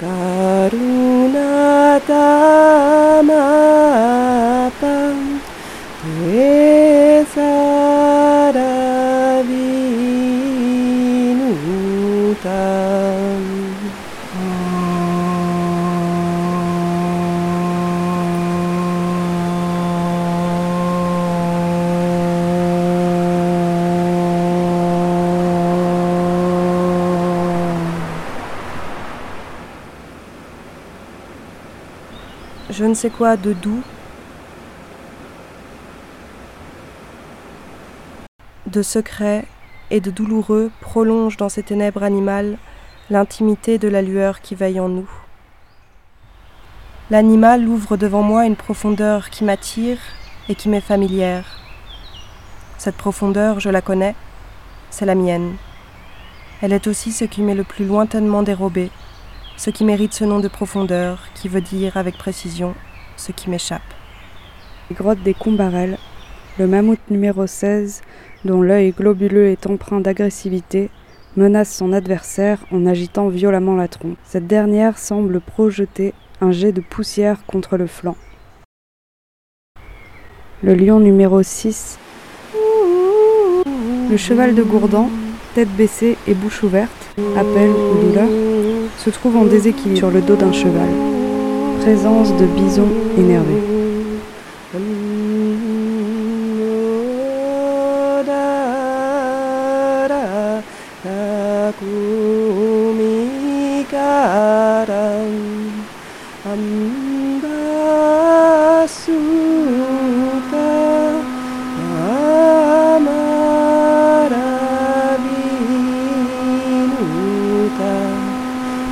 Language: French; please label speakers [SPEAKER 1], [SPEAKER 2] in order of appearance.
[SPEAKER 1] Caro. Je ne sais quoi de doux, de secret et de douloureux prolonge dans ces ténèbres animales l'intimité de la lueur qui veille en nous. L'animal ouvre devant moi une profondeur qui m'attire et qui m'est familière. Cette profondeur, je la connais, c'est la mienne. Elle est aussi ce qui m'est le plus lointainement dérobé, ce qui mérite ce nom de profondeur, qui veut dire avec précision ce qui m'échappe.
[SPEAKER 2] Les grottes des Combarelles, le mammouth numéro 16, dont l'œil globuleux est empreint d'agressivité, menace son adversaire en agitant violemment la trompe. Cette dernière semble projeter un jet de poussière contre le flanc. Le lion numéro 6, le cheval de Gourdan, tête baissée et bouche ouverte, appel ou douleur, se trouve en déséquilibre sur le dos d'un cheval. Présence de bison énervé.